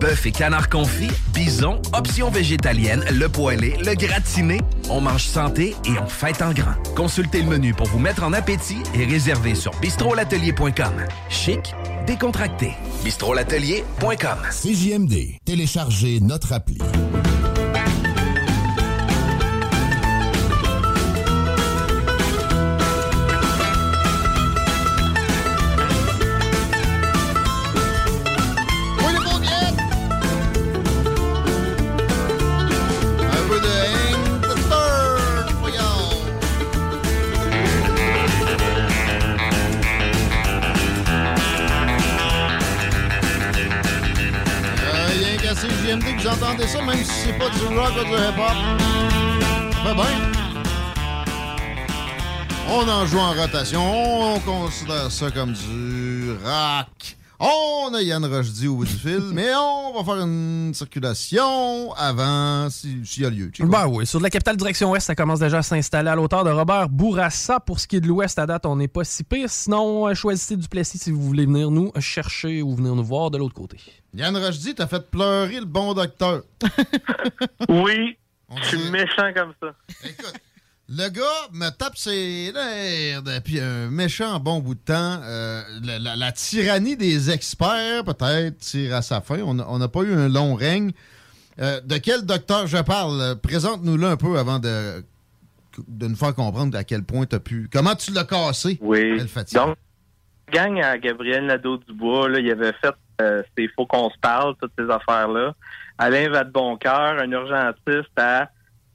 Bœuf et canard confit, bison, options végétaliennes, le poêlé, le gratiné. On mange santé et on fête en grand. Consultez le menu pour vous mettre en appétit et réservez sur bistrolatelier.com. Chic, décontracté. bistrolatelier.com. CJMD, téléchargez notre appli. Ça, même si c'est pas du rock ou du hip-hop. Fait bien. On en joue en rotation. On considère ça comme du rock. On a Yann Rochdy au bout du fil, mais on va faire une circulation avant si- s'il y a lieu. Chico. Ben oui, sur de la capitale direction ouest, ça commence déjà à s'installer à l'auteur de Robert Bourassa. Pour ce qui est de l'ouest, à date, on n'est pas si pire. Sinon, euh, choisissez Duplessis si vous voulez venir nous chercher ou venir nous voir de l'autre côté. Yann Rochdy, t'as fait pleurer le bon docteur. Oui, je suis méchant comme ça. Le gars me tape ses nerfs depuis un méchant bon bout de temps. Euh, la, la- la tyrannie des experts, peut-être, tire à sa fin. On n'a pas eu un long règne. Euh, de quel docteur je parle? Présente-nous-le un peu avant de, de nous faire comprendre à quel point tu as pu. Comment tu l'as cassé? Oui. Donc, gang à Gabriel Nadeau-Dubois, il avait fait euh, C'est Faut qu'on se parle, toutes ces affaires-là. Alain Vadeboncoeur, un urgentiste à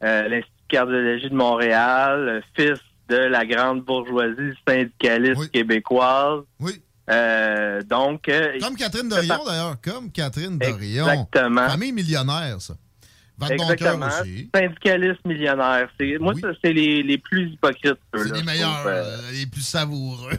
euh, l'Institut cardiologie de Montréal, fils de la grande bourgeoisie syndicaliste québécoise. Oui. Euh, donc... euh, Comme Catherine il Dorion, d'ailleurs. Comme Catherine Dorion. Exactement. Famille millionnaire, ça. Vadeboncoeur Exactement. aussi. Syndicaliste millionnaire. Moi, ça, c'est les, les plus hypocrites. C'est les meilleurs, euh, les plus savoureux.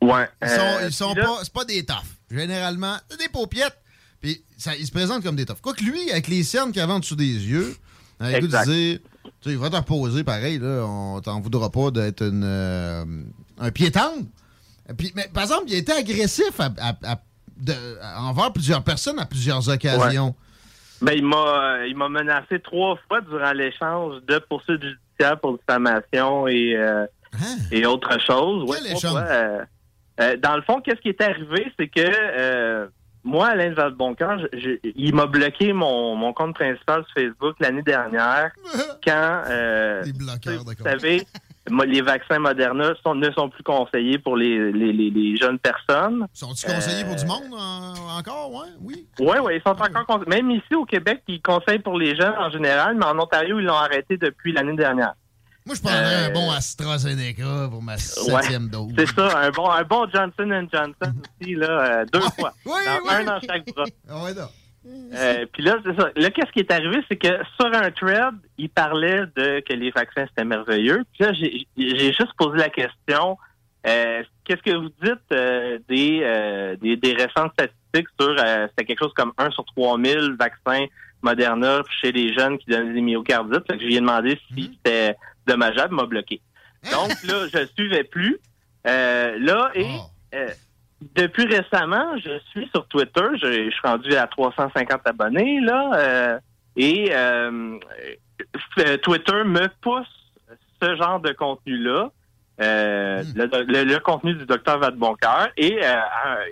Ouais. Ils sont, euh, ils sont là- pas, c'est pas des toughs. Généralement, c'est des paupiètes. Puis ça, ils se présentent comme des toughs. Quoique lui, avec les cernes qu'il avait en dessous des yeux, de Exact. dire, tu sais, il va te reposer pareil, là, on t'en voudra pas d'être une, euh, un pied tendre. Puis, mais, par exemple, il a été agressif à- à- à- de- envers plusieurs personnes à plusieurs occasions. Ben, il m'a euh, il m'a menacé trois fois durant l'échange de poursuites judiciaires pour diffamation et, euh, et autre chose. Ouais, Quel trois échange? fois, euh, dans le fond, qu'est-ce qui est arrivé, c'est que moi, Alain Valboncoeur, il m'a bloqué mon, mon compte principal sur Facebook l'année dernière quand, euh, bloqueurs vous savez, les vaccins Moderna sont- ne sont plus conseillés pour les, les, les- les jeunes personnes. Sont-ils conseillés pour Euh, du monde en- encore? Ouais, oui. oui, oui, ils sont encore conseillés. Même ici au Québec, ils conseillent pour les jeunes en général, mais en Ontario, ils l'ont arrêté depuis l'année dernière. Moi, je prendrais Euh, un bon AstraZeneca pour ma septième dose. C'est ça, un bon, un bon Johnson Johnson aussi, là, euh, deux fois. oui, Dans- oui. Un dans chaque bras. Ah ouais, non. Euh, Puis là, c'est ça. Là, qu'est-ce qui est arrivé, c'est que sur un thread, il parlait de que les vaccins c'était merveilleux. Puis là, j'ai juste posé la question euh, qu'est-ce que vous dites euh, des, euh, des des récentes statistiques sur euh, c'était quelque chose comme 1 sur 3000 vaccins Moderna chez les jeunes qui donnent des myocardites? Fait que je lui ai demandé si c'était dommageable, m'a bloqué. Donc là, je suivais plus. Euh, là, et euh, depuis récemment, je suis sur Twitter. Je, je suis rendu à 350 abonnés, là. euh, et euh, euh, Twitter me pousse ce genre de contenu-là. euh, le, le- le contenu du docteur Vadeboncoeur. Et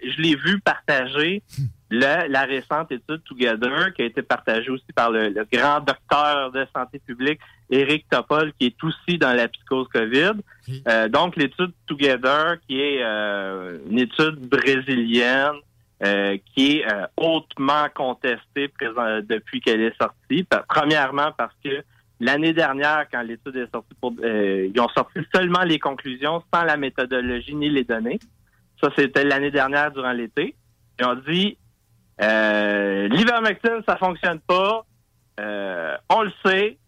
je l'ai vu partager la récente étude Together qui a été partagée aussi par le, le grand docteur de santé publique, Éric Topol, qui est aussi dans la psychose COVID. Euh, donc, l'étude Together, qui est euh, une étude brésilienne, euh, qui est hautement contestée présent- depuis qu'elle est sortie. Premièrement, parce que l'année dernière, quand l'étude est sortie, pour, ils ont sorti seulement les conclusions sans la méthodologie ni les données. Ça, c'était l'année dernière durant l'été. Ils ont dit l'ivermectine, ça fonctionne pas. On le sait,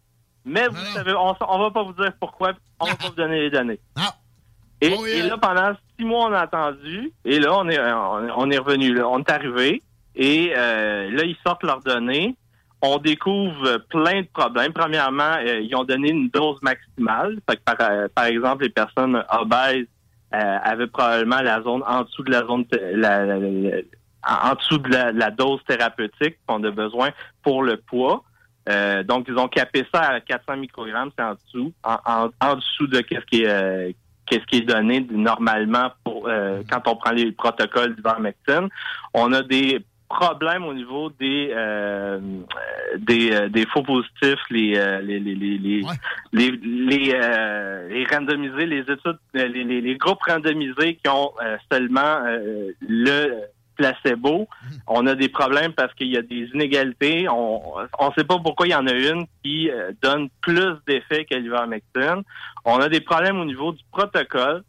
mais vous savez, on, on va pas vous dire pourquoi. On va pas vous donner les données. Et, et là, pendant six mois, on a attendu. Et là, on est, on, est revenu. Là, on est arrivé. Et euh, là, ils sortent leurs données. On découvre plein de problèmes. Premièrement, euh, ils ont donné une dose maximale. Fait que par, euh, par exemple, les personnes obèses avaient probablement la zone en dessous de la zone la- la- la- en dessous de la dose thérapeutique qu'on a besoin pour le poids. Euh, donc, ils ont capé ça à 400 microgrammes, c'est en dessous, en, en, en dessous de qu'est-ce qui est euh, qu'est-ce qui est donné normalement pour euh, quand on prend les protocoles d'ivermectine. On a des problèmes au niveau des euh, des, euh, des faux positifs, les euh, les les les les, les, les, euh, les randomisés, les études, les, les, les groupes randomisés qui ont euh, seulement euh, le placebo. On a des problèmes parce qu'il y a des inégalités. On ne sait pas pourquoi il y en a une qui euh, donne plus d'effet que l'ivermectine. On a des problèmes au niveau du protocole.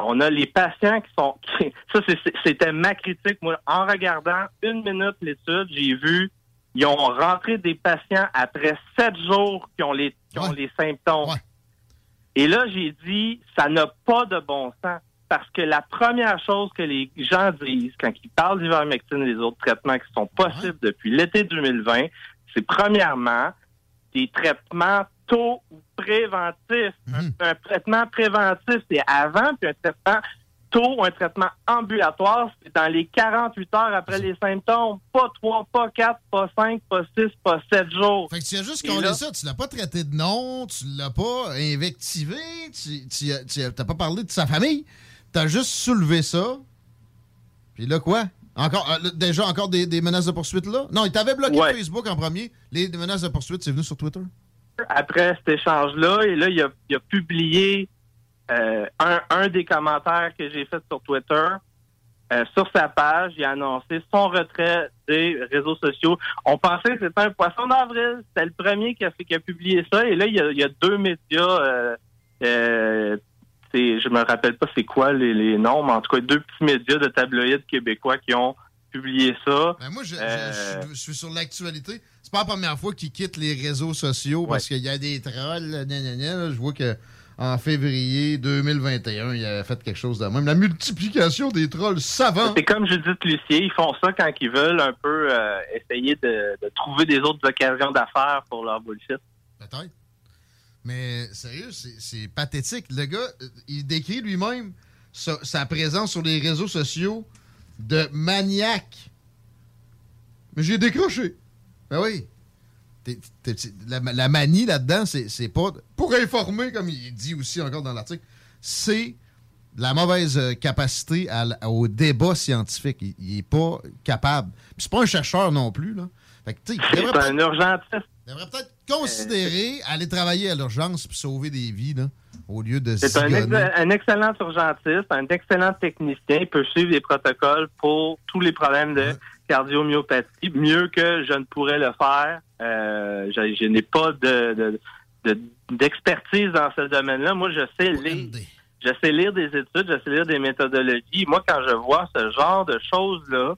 On a les patients qui sont... qui- ça, c'était ma critique. Moi, en regardant une minute l'étude, j'ai vu ils ont rentré des patients après sept jours qui ont les, qui ont les symptômes. Et là, j'ai dit, ça n'a pas de bon sens. Parce que la première chose que les gens disent quand ils parlent d'ivermectine et des autres traitements qui sont possibles depuis l'été 2020, c'est premièrement des traitements tôt ou préventifs. Un, un traitement préventif, c'est avant, puis un traitement tôt ou un traitement ambulatoire, c'est dans les 48 heures après les symptômes. Pas 3, pas 4, pas 5, pas 6, pas 7 jours. Fait que tu as juste collé là- ça, tu l'as pas traité de nom, tu l'as pas invectivé, tu, tu, as- tu as- t'as pas parlé de sa famille, t'as juste soulevé ça. Puis là, quoi? Encore, euh, déjà encore des, des menaces de poursuite là? Non, il t'avait bloqué Ouais. Facebook en premier. Les menaces de poursuite, c'est venu sur Twitter. après cet échange-là. Et là, il a, il a publié euh, un, un des commentaires que j'ai fait sur Twitter. Euh, sur sa page, il a annoncé son retrait des réseaux sociaux. On pensait que c'était un poisson d'avril. C'était le premier qui a, fait, qui a publié ça. Et là, il y a, il y a deux médias. Euh, je me rappelle pas c'est quoi les, les noms, mais en tout cas, deux petits médias de tabloïds québécois qui ont publié ça. Ben moi, je, Euh, je- je suis sur l'actualité. C'est pas la première fois qu'ils quittent les réseaux sociaux parce qu'il y a des trolls. là, gna, là. Je vois que en février 2021. Il avait fait quelque chose de même. La multiplication des trolls savants. C'est comme Judith Lucier, ils font ça quand ils veulent un peu euh, essayer de, de trouver des autres occasions d'affaires pour leur bullshit. Peut-être. Mais sérieux, c'est pathétique. Le gars, euh, il décrit lui-même sa, sa présence sur les réseaux sociaux de maniaque. Mais j'ai décroché. Ben oui. La, la manie là-dedans, c'est pas. Pour informer, comme il dit aussi encore dans l'article, c'est la mauvaise euh, capacité à au débat scientifique. Il, il est pas capable. Puis c'est pas un chercheur non plus, là. Fait que, tu sais, il C'est devrait un urgentiste. il devrait peut-être considérer aller travailler à l'urgence puis sauver des vies, là, au lieu de C'est un, zigonner. ex- un excellent urgentiste, un excellent technicien. Il peut suivre les protocoles pour tous les problèmes de cardiomyopathie mieux que je ne pourrais le faire. Euh, je je n'ai pas de, de- de- d'expertise dans ce domaine-là. Moi, je sais lire. Je sais lire des études, je sais lire des méthodologies. Moi, quand je vois ce genre de choses-là,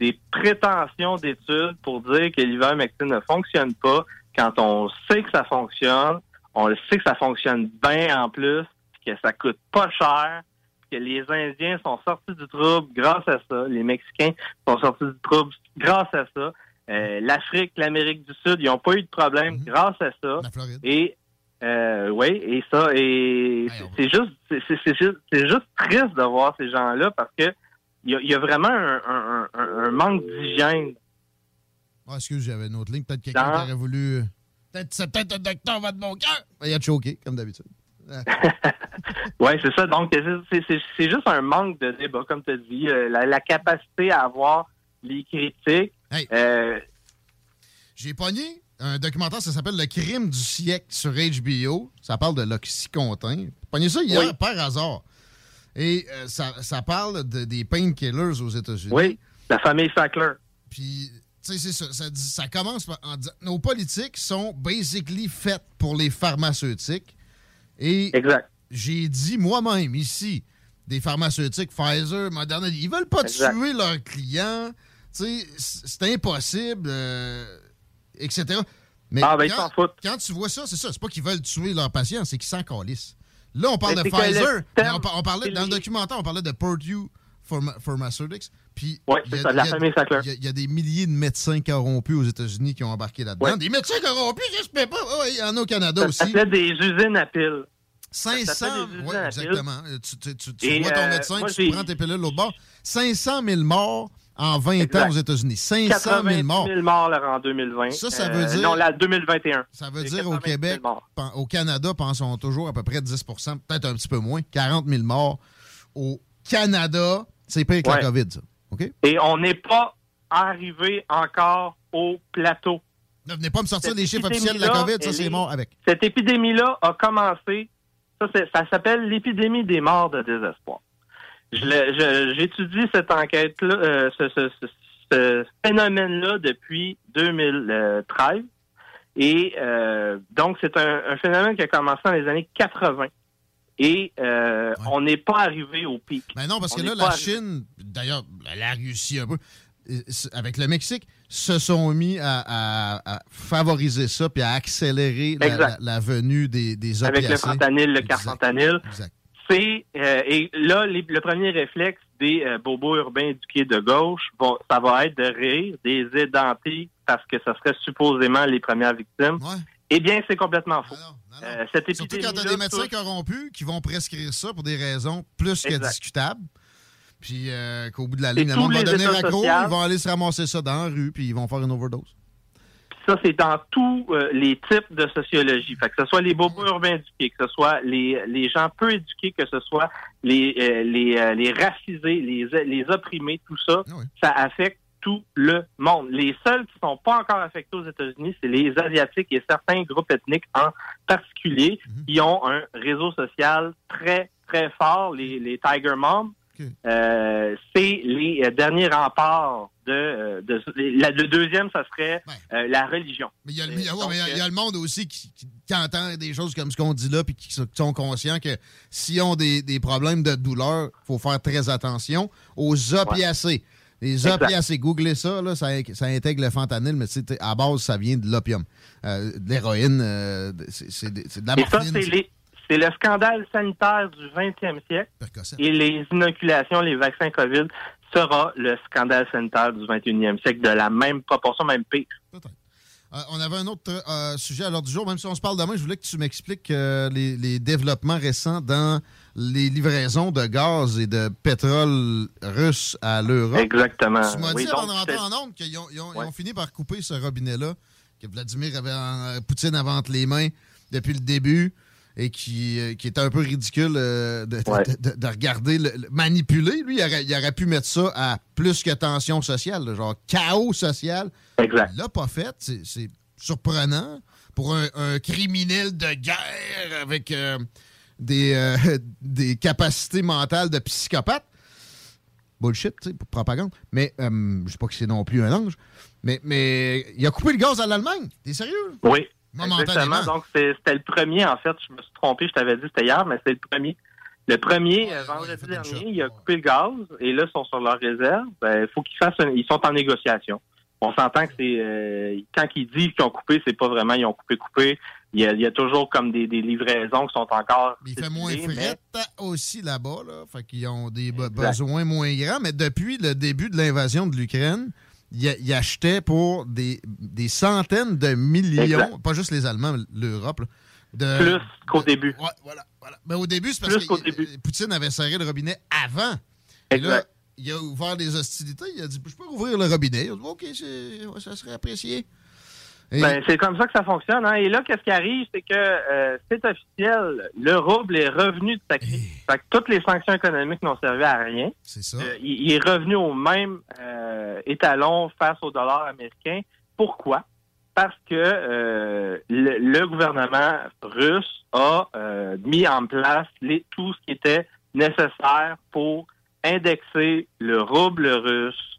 des prétentions d'études pour dire que l'ivermectine ne fonctionne pas, quand on sait que ça fonctionne, on le sait que ça fonctionne bien en plus, que ça coûte pas cher, que les Indiens sont sortis du trouble grâce à ça, les Mexicains sont sortis du trouble grâce à ça, euh, l'Afrique, l'Amérique du Sud, ils n'ont pas eu de problème grâce à ça. Et euh, oui, et ça, et c'est juste, c'est juste, triste de voir ces gens-là parce que il y a, il y a vraiment un, un- un- un manque d'hygiène. Ah, excuse, j'avais une autre ligne. Peut-être quelqu'un qui aurait voulu. Peut-être, c'est peut-être un docteur va de mon cœur. Ben, Il a choqué, comme d'habitude. Oui, c'est ça. Donc, c'est- juste un manque de débat, comme tu as dit. Euh, la, la capacité à avoir les critiques. Euh, J'ai pogné un documentaire, ça s'appelle Le crime du siècle sur HBO. Ça parle de l'Oxycontin. Pogné ça hier, Oui. par hasard. Et euh, ça, ça parle de- des painkillers aux États-Unis. oui, la famille Sackler. Puis, c'est ça. Ça, ça commence par- en disant nos politiques sont basically faites pour les pharmaceutiques. Et j'ai dit moi-même ici, des pharmaceutiques, Pfizer, Moderna, ils veulent pas Exact. tuer leurs clients. Tu sais, c- c'est impossible, euh, etc. Mais Ah, ben, quand, tu vois ça, c'est ça. C'est pas qu'ils veulent tuer leurs patients, c'est qu'ils s'en calissent. Là, on parle Mais de Pfizer. on, par- on parlait, dans le documentaire, on parlait de Purdue Pharmaceutics. Puis, Ouais, il y a- c'est ça, de la famille Sackler. il y a- Il y, a des milliers de médecins corrompus aux États-Unis qui ont embarqué là-dedans. Ouais. Des médecins corrompus, j'espère pas. Ouais, il y en a au Canada Ça aussi. s'appelait des usines à piles. Ça 500, s'appelle des usines oui, à piles. exactement. Euh, Tu, tu- tu- tu Et, vois ton euh, médecin, moi, tu prends tes pilules l'autre bord. 500 000 morts en 20 Exact. ans aux États-Unis. 500 80 000 morts. 000 morts là, en 2020. Ça, ça Euh, veut dire- Non, là, 2021. Ça veut dire 80 au 000 Québec, pen- au Canada, pensons toujours à peu près 10% peut-être un petit peu moins, 40 000 morts. Au Canada, c'est pire que la. COVID, ça. OK? Et on n'est pas arrivé encore au plateau. Ne venez pas me sortir Cette les chiffres officiels de la COVID, ça, c'est est- mort avec. Cette épidémie-là a commencé, ça, ça s'appelle l'épidémie des morts de désespoir. Je le- je- J'étudie cette enquête-là, euh, ce, ce- ce- ce phénomène-là depuis 2013. Et euh, donc, c'est un, un phénomène qui a commencé dans les années 80. Et euh, on n'est pas arrivé au pic. Mais non, parce On que là, la arrivé. Chine, d'ailleurs, elle a réussi un peu, euh, avec le Mexique, se sont mis à, à- à favoriser ça puis à accélérer la, la- la venue des, des avec le fentanyl, le carfentanyl. Exact. C'est euh, et là les- le premier réflexe des euh, bobos urbains éduqués de gauche, ça va être de rire des édentés parce que ça serait supposément les premières victimes. Eh bien, c'est complètement faux. Euh, cette Surtout épidémie quand tu as des médecins corrompus qui vont prescrire ça pour des raisons plus que discutables. Puis euh, qu'au bout de la ligne, le tous monde va devenir accro, sociaux. ils vont aller se ramasser ça dans la rue, puis ils vont faire une overdose. Ça, c'est dans tous euh, les types de sociologie. Fait que ce soit les bobos urbains éduqués, que ce soit les, les gens peu éduqués, que ce soit les, euh, les, euh, les racisés, les, les opprimés, tout ça, ça affecte tout le monde. Les seuls qui sont pas encore affectés aux États-Unis, c'est les Asiatiques et certains groupes ethniques en particulier qui ont un réseau social très, très fort, les, les Tiger Moms. Euh, c'est les euh, derniers remparts de, euh, de la- le deuxième, ça serait euh, la religion. Mais il y, a le- ouais, y y a monde aussi qui, qui- qui entend des choses comme ce qu'on dit là, puis qui, sont- qui sont conscients que s'ils ont des, des problèmes de douleur, il faut faire très attention aux opiacés. Les opiacés, googlez ça, là, ça, ça intègre le fentanyl, mais à base, ça vient de l'opium. Euh, de l'héroïne, euh, c'est de, la Et ça, morphine. c'est le scandale sanitaire du 20e siècle. Et les inoculations, les vaccins COVID sera le scandale sanitaire du 21e siècle de la même proportion, même pire. Euh, on avait un autre euh, sujet à l'ordre du jour. Même si on se parle demain, je voulais que tu m'expliques euh, les, les développements récents dans les livraisons de gaz et de pétrole russe à l'Europe. Exactement. Tu m'as Oui, dit avant de rentrer en onde qu'ils ont, ils ont- ils ont fini par couper ce robinet-là, que Vladimir avait en- Poutine avait entre les mains depuis le début et qui, euh, qui était un peu ridicule euh, de, de- Ouais. de- de regarder, le, le- manipuler. Lui, il aurait, il aurait pu mettre ça à plus que tension sociale, là, genre chaos social. Exact. Il l'a pas fait. C'est c'est surprenant pour un, un criminel de guerre avec euh, des, euh, des capacités mentales de psychopathe. Bullshit, tu sais, pour propagande. Mais euh, je sais pas que c'est non plus un ange. Mais, mais il a coupé le gaz à l'Allemagne. T'es sérieux? Oui. Exactement. Donc, c'était le premier, en fait. Je me suis trompé, je t'avais dit c'était hier, mais c'est le premier. Le premier, euh, vendredi dernier, il a coupé le gaz et là, ils sont sur leur réserve. Il faut qu'ils fassent un- Ils sont en négociation. On s'entend que c'est euh, quand ils disent qu'ils ont coupé, c'est pas vraiment ils ont coupé, coupé. Il y a, il y a toujours comme des, des livraisons qui sont encore. Il fait moins mais- fret aussi là-bas. Là. Fait qu'ils ont des be- Exact. besoins moins grands. Mais depuis le début de l'invasion de l'Ukraine, ils achetaient pour des, des centaines de millions, Exact. pas juste les Allemands, l'Europe. de- Plus qu'au début. Ouais, voilà, voilà. Mais au début, c'est parce Plus que euh, Poutine avait serré le robinet avant. Et là, Exact. il a ouvert des hostilités. Il a dit Je peux ouvrir le robinet. Il a dit OK, ça serait apprécié. Et- Ben, c'est comme ça que ça fonctionne. Hein. Et là, qu'est-ce qui arrive, c'est que euh, c'est officiel. Le rouble est revenu de sa crise. Fait que toutes les sanctions économiques n'ont servi à rien. C'est ça. Euh, il, il est revenu au même euh, étalon face au dollar américain. Pourquoi? Parce que euh, le, le gouvernement russe a euh, mis en place les, tout ce qui était nécessaire pour indexer le rouble russe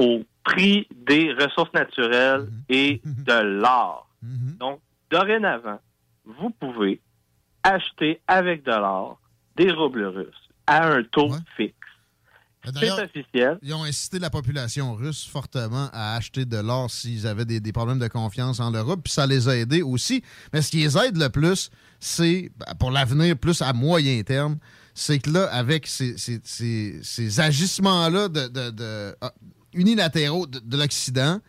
au prix des ressources naturelles et de l'or. Donc, dorénavant, vous pouvez acheter avec de l'or des roubles russes à un taux fixe. C'est officiel. Ils ont incité la population russe fortement à acheter de l'or s'ils avaient des, des problèmes de confiance en l'Europe, puis ça les a aidés aussi. Mais ce qui les aide le plus, c'est, ben, pour l'avenir, plus à moyen terme, c'est que là, avec ces, ces- ces- ces agissements-là de, de- de- ah, unilatéraux de, de l'Occident,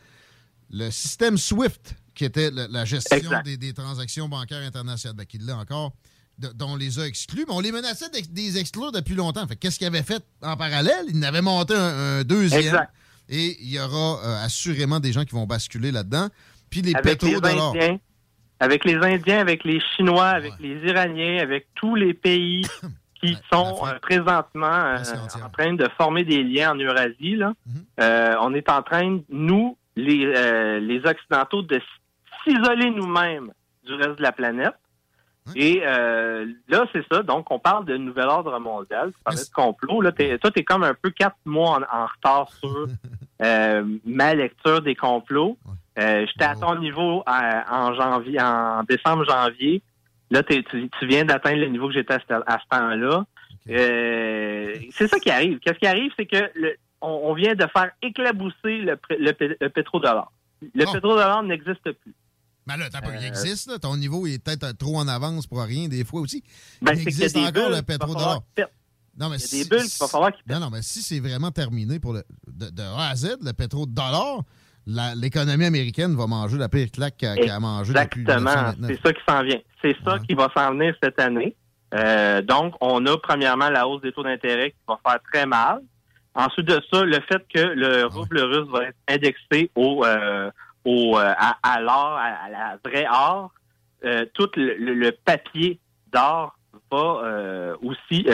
le système SWIFT, qui était la gestion des, des transactions bancaires internationales, ben, qui l'est encore, de- dont on les a exclus, mais on les menaçait d'ex- des exclure depuis longtemps. Fait que qu'est-ce qu'ils avaient fait en parallèle? Ils en avaient monté un, un deuxième. Exact. Et il y aura euh, assurément des gens qui vont basculer là-dedans. Puis les avec les. Indiens, avec les Indiens, avec les Chinois, avec les Iraniens, avec tous les pays qui sont euh, présentement euh, en train de former des liens en Eurasie. Là. Mhm. Euh, on est en train, nous, les, les Occidentaux, de s'isoler nous-mêmes du reste de la planète. Et euh, là, c'est ça. Donc, on parle de nouvel ordre mondial. Tu parlais de complot. Là, t'es- toi, tu es comme un peu quatre mois en, en retard sur euh, ma lecture des complots. Euh, J'étais à ton niveau à- en janvier, en décembre-janvier. Là, tu, tu viens d'atteindre le niveau que j'étais à ce, temps-là. Euh, c'est ça qui arrive. Qu'est-ce qui arrive, c'est que le- on, on vient de faire éclabousser le, le, le pétrodollar. Le pétrodollar n'existe plus. Mais là, t'as pas, Euh, il existe, là. Ton niveau il est peut-être euh, trop en avance pour rien, des fois aussi. Ben, il qu'il y a existe des encore bulles le pétrodollar. Non, mais Il y a si- des bulles qu'il va falloir qu'il Non, non, mais si c'est vraiment terminé pour le, de, de A à Z, le pétrodollar, la- l'économie américaine va manger la pire claque qu'elle a mangée depuis Exactement. 1929. C'est ça qui s'en vient. C'est ça qui va s'en venir cette année. Euh, donc, on a premièrement la hausse des taux d'intérêt qui va faire très mal. Ensuite de ça, le fait que le rouble russe va être indexé au, euh, au euh, à, à l'or, à, à la vraie or, tout le, papier d'or va aussi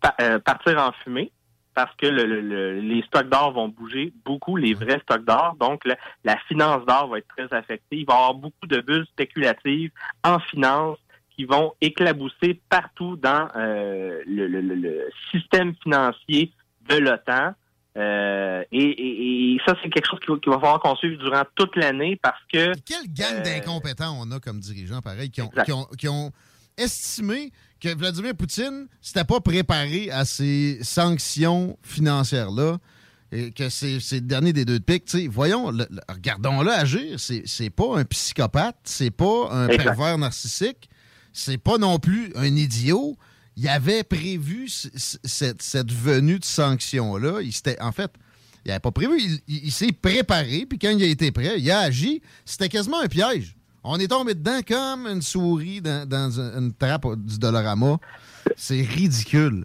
pa- partir en fumée parce que le- le- le- les stocks d'or vont bouger beaucoup, les vrais stocks d'or. Donc, la, la finance d'or va être très affectée. Il va y avoir beaucoup de bulles spéculatives en finance qui vont éclabousser partout dans euh, le, système financier de l'OTAN. Euh, et, et- et ça, c'est quelque chose qu'il va, falloir qu'on suive durant toute l'année parce que... Quelle gang euh, d'incompétents on a comme dirigeants, pareil, qui ont, Exact. qui ont- qui ont estimé que Vladimir Poutine s'était pas préparé à ces sanctions financières-là. Et que c'est le dernier des deux de pique. Voyons, le- le- regardons-le agir. C'est pas un psychopathe, c'est pas un Exact. pervers narcissique. c'est pas non plus un idiot. Il avait prévu cette, cette venue de s'était- En fait, il n'avait pas prévu. Il, il- il s'est préparé, puis quand il a été prêt, il a agi. C'était quasiment un piège. On est tombé dedans comme une souris dans, dans un- une trappe du Dollarama. C'est ridicule.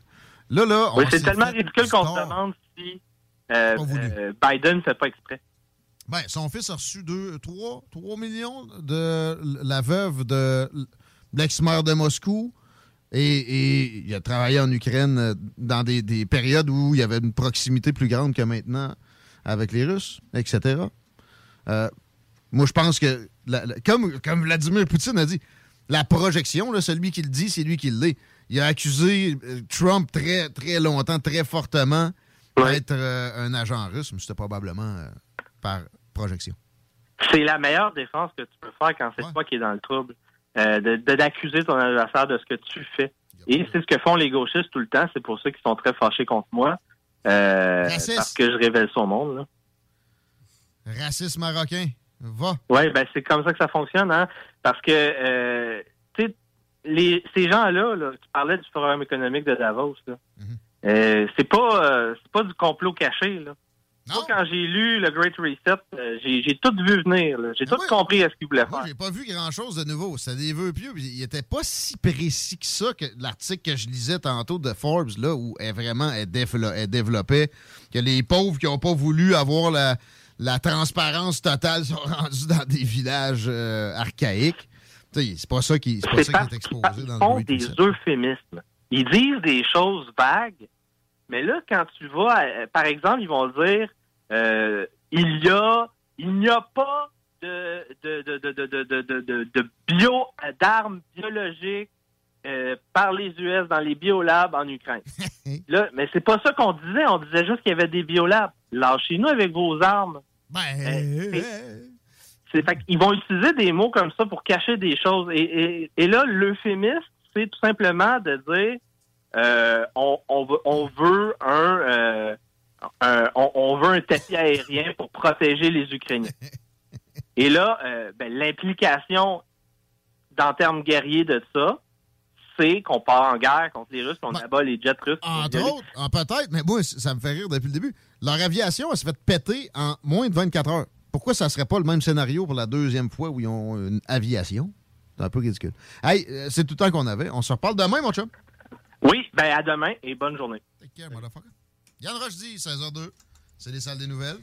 Là, là, Oui, on c'est s'est tellement ridicule qu'on se demande si euh, euh, Biden ne fait pas exprès. Ben, son fils a reçu 3, 3 millions de la veuve de l'ex-maire de Moscou. Et, et il a travaillé en Ukraine euh, dans des, des périodes où il y avait une proximité plus grande que maintenant avec les Russes, etc. Euh, moi, je pense que, la- la- comme, comme Vladimir Poutine a dit, la projection, là, celui qui le dit, c'est lui qui l'est. Il a accusé euh, Trump très, très longtemps, très fortement d'être euh, un agent russe, mais c'était probablement euh, par projection. C'est la meilleure défense que tu peux faire quand c'est toi qui es dans le trouble. Euh, de- de- d'accuser ton adversaire de ce que tu fais. Et c'est ce que font les gauchistes tout le temps. C'est pour ça qu'ils sont très fâchés contre moi. Parce que je révèle son monde. Là. Raciste marocain, va. Oui, ben c'est comme ça que ça fonctionne, hein. Parce que euh, les ces gens-là, là, tu parlais du forum économique de Davos, là. Euh, c'est pas euh, c'est pas du complot caché, là. Moi, quand j'ai lu le Great Reset, euh, j'ai j'ai tout vu venir, là. J'ai tout compris à ce qu'ils voulaient Moi, faire. j'ai pas vu grand-chose de nouveau. C'était des vœux pieux. Il était pas si précis que ça que l'article que je lisais tantôt de Forbes, là, où elle vraiment elle développait que les pauvres qui ont pas voulu avoir la, la transparence totale sont rendus dans des villages euh, archaïques. C'est pas ça qui, pas ça est qu'ils exposé dans le font Great des euphémismes. Ils disent des choses vagues, mais là, quand tu vas, euh, par exemple, ils vont dire euh, il y a, il n'y a pas de de de de de de de, de, de- de bio d'armes biologiques euh, par les US dans les biolabs en Ukraine. là, mais c'est pas ça qu'on disait. On disait juste qu'il y avait des biolabs. Lâchez-nous avec vos armes. Euh, c'est- fait qu'ils vont utiliser des mots comme ça pour cacher des choses. Et, et, et là, l'euphémisme, c'est tout simplement de dire euh, on, on veut, on veut un, euh, un- on, on veut un tapis aérien pour protéger les Ukrainiens. Et là, euh, ben, l'implication dans termes guerriers de ça, c'est qu'on part en guerre contre les Russes, qu'on abat les jets russes. Entre autres, ah, peut-être, mais moi, ça me fait rire depuis le début. Leur aviation, elle s'est fait péter en moins de 24 heures. Pourquoi ça serait pas le même scénario pour la deuxième fois où ils ont une aviation? C'est un peu ridicule. Hey, euh, c'est tout le temps qu'on avait. On se reparle demain, mon chum. Oui, ben à demain et bonne journée. Take care, motherfucker. Yann Roche dit, 16h02. C'est les salles des nouvelles.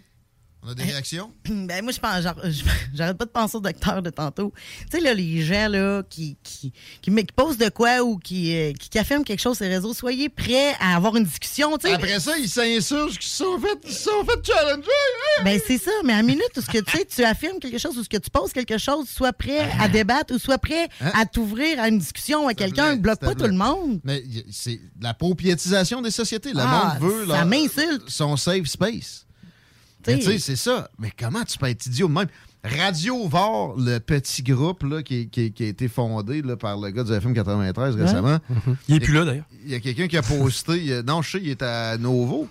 On a des réactions? Ben moi je pense j'arrête pas de penser au docteur de tantôt. Tu sais là les gens là qui qui qui, qui posent de quoi ou qui, euh, qui qui affirment quelque chose sur les réseaux, soyez prêts à avoir une discussion. Après ça, ils s'insurgent, ils se sont fait, ils sont fait challenger. Ben c'est ça, mais à minute où ce que tu sais, tu affirmes quelque chose ou ce que tu poses quelque chose, sois prêt à débattre ou sois prêt Hein? à t'ouvrir à une discussion à quelqu'un, bloque pas tout le monde. Mais c'est la propriétisation des sociétés. Le Ah, monde veut ça leur- m'insulte. son safe space. Mais Tu sais, c'est ça. Mais comment tu peux être idiot même? Radio Var, le petit groupe là, qui, qui- qui a été fondé là, par le gars du FM 93 récemment. Il est plus là, d'ailleurs. Il y a quelqu'un qui a posté. a- non, je sais, il est à Novo.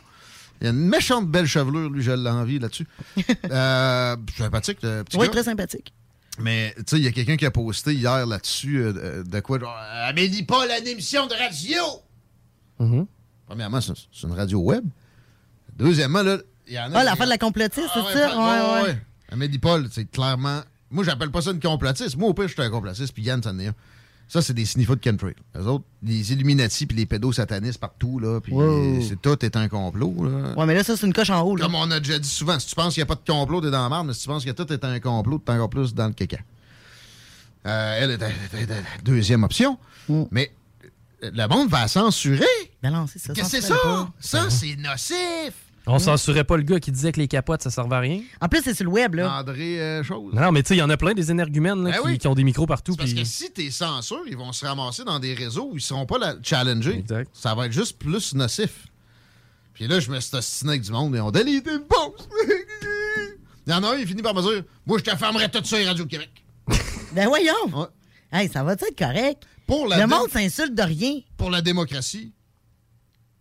Il a une méchante belle chevelure, lui, je l'envie là-dessus. euh, sympathique, le petit Oui, gars. très sympathique. Mais, tu sais, il y a quelqu'un qui a posté hier là-dessus euh, de- quoi? Genre, Amélie Paul, une émission de radio! Premièrement, c'est une radio web. Deuxièmement, là, y en a. Ah, l'affaire de la complotiste, Ah c'est ouais, ça? ouais, Ouais. Amélie Paul, c'est clairement. Moi, j'appelle pas ça une complotiste. Moi, au pire, je suis un complotiste, puis Yann, c'en est un. Ça, c'est des sniffos de chemtrail. Les autres, les Illuminati puis les pédosatanistes partout, là, puis Wow. c'est tout est un complot, là. Ouais, mais là, ça, c'est une coche en haut. Là. Comme on a déjà dit souvent, si tu penses qu'il n'y a pas de complot, t'es dans la merde, mais si tu penses que tout est un complot, t'es encore plus dans le caca. Euh, elle est est- deuxième option. Mais euh, le monde va censurer. Ben non, c'est ça. Qu'est-ce que c'est ça? Ça, c'est nocif. On censurait pas le gars qui disait que les capotes, ça servait à rien. En plus, c'est sur le web, là. André euh, Chose. Non, mais tu sais, il y en a plein des énergumènes là, Ben qui, oui. qui ont des micros partout. Parce puis- que si t'es censure, ils vont se ramasser dans des réseaux où ils seront pas la challengés. Ça va être juste plus nocif. Puis là, je me suis ostiné avec du monde et on délite une pause. Il y en a un, il finit par me dire Moi, je te fermerai tout ça, Radio Québec. Ben voyons. Hey, ça va être correct? Pour la le dé- monde s'insulte de rien. Pour la démocratie,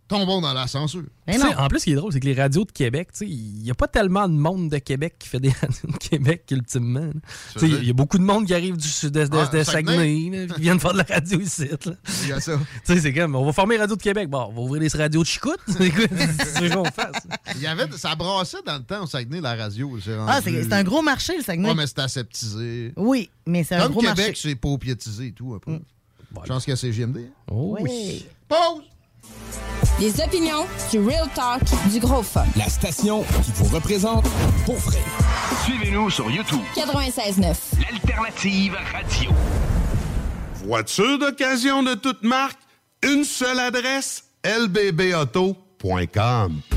tombons dans la censure. Sais, en plus, ce qui est drôle, c'est que les radios de Québec, tu sais, il n'y a pas tellement de monde de Québec qui fait des radios de Québec, ultimement. là. Tu sais, Il y a beaucoup de monde qui arrive du sud-est de, Ah, de Saguenay. Là, qui viennent faire de la radio ici. là. Il y a ça. Tu sais, c'est comme, on va former Radio de Québec. Bon, on va ouvrir des radios de chicoute. C'est quoi c'est ce qu'on fasse? Il y avait, ça brassait dans le temps au Saguenay, la radio. C'est Ah, c'est un gros marché, le Saguenay. Ouais, mais c'est aseptisé. Oui, mais c'est un Comme gros Québec, marché. Mm. c'est paupiétisé et tout, un peu. Je pense que c'est GMD. Oh oui. Pause! Les opinions, du real talk, du gros fun. La station qui vous représente pour vrai. Suivez-nous sur YouTube. 96.9. L'alternative radio. Voiture d'occasion de toute marque, une seule adresse, lbbauto.com.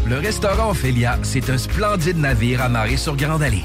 Le restaurant Ophélia, c'est un splendide navire amarré sur Grande Allée.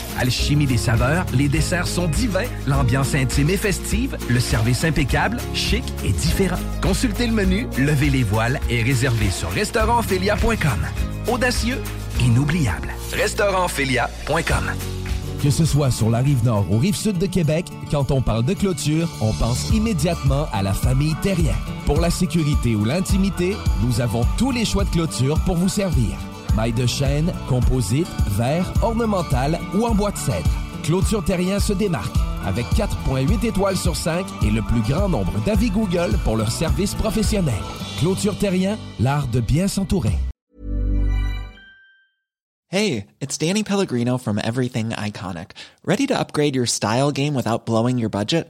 Alchimie des saveurs, les desserts sont divins, l'ambiance intime et festive, le service impeccable, chic et différent. Consultez le menu, levez les voiles et réservez sur restaurantphilia.com. Audacieux, inoubliable. Restaurantphilia.com. Que ce soit sur la rive nord ou rive sud de Québec, quand on parle de clôture, on pense immédiatement à la famille Terrien. Pour la sécurité ou l'intimité, nous avons tous les choix de clôture pour vous servir. Maille de chêne, composite, verre, ornemental ou en bois de cèdre. Clôture Terrien se démarque avec 4.8 étoiles sur 5 et le plus grand nombre d'avis Google pour leur service professionnel. Clôture Terrien, l'art de bien s'entourer. Hey, it's Danny Pellegrino from Everything Iconic. Ready to upgrade your style game without blowing your budget?